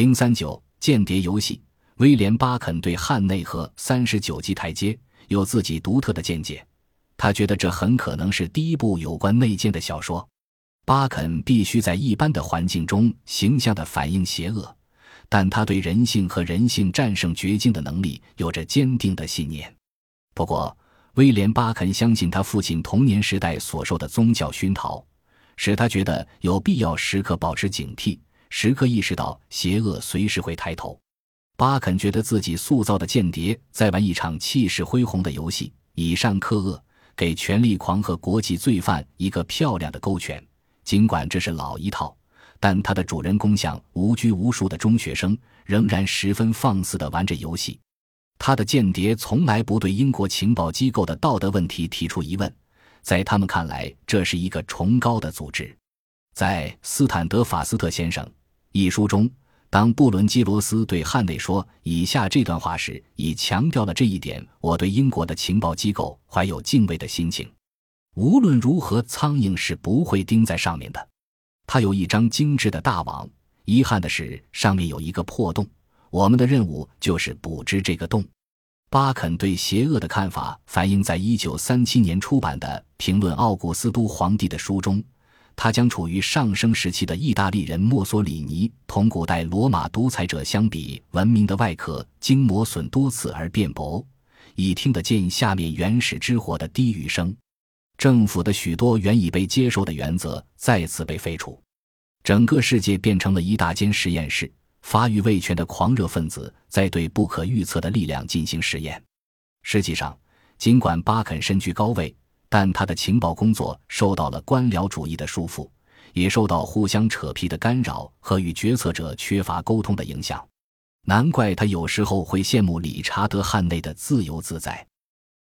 零三九间谍游戏，威廉·巴肯对汉内和三十九级台阶有自己独特的见解。他觉得这很可能是第一部有关内奸的小说。巴肯必须在一般的环境中形象地反映邪恶，但他对人性和人性战胜绝境的能力有着坚定的信念。不过，威廉·巴肯相信他父亲童年时代所受的宗教熏陶，使他觉得有必要时刻保持警惕。时刻意识到邪恶随时会抬头，巴肯觉得自己塑造的间谍在玩一场气势恢宏的游戏，以善克恶，给权力狂和国际罪犯一个漂亮的勾拳。尽管这是老一套，但他的主人公像无拘无束的中学生，仍然十分放肆地玩着游戏。他的间谍从来不对英国情报机构的道德问题提出疑问，在他们看来，这是一个崇高的组织。在斯坦德法斯特先生。一书中，当布伦基罗斯对汉内说以下这段话时，已强调了这一点。我对英国的情报机构怀有敬畏的心情。无论如何，苍蝇是不会钉在上面的。它有一张精致的大网，遗憾的是，上面有一个破洞。我们的任务就是补织这个洞。巴肯对邪恶的看法反映在一九三七年出版的《评论奥古斯都皇帝》的书中。他将处于上升时期的意大利人墨索里尼同古代罗马独裁者相比，文明的外壳经磨损多次而变薄，已听得见下面原始之火的低语声。政府的许多原已被接受的原则再次被废除，整个世界变成了一大间实验室。发育未全的狂热分子在对不可预测的力量进行实验。实际上，尽管巴肯身居高位。但他的情报工作受到了官僚主义的束缚，也受到互相扯皮的干扰和与决策者缺乏沟通的影响。难怪他有时候会羡慕理查德·汉内的自由自在。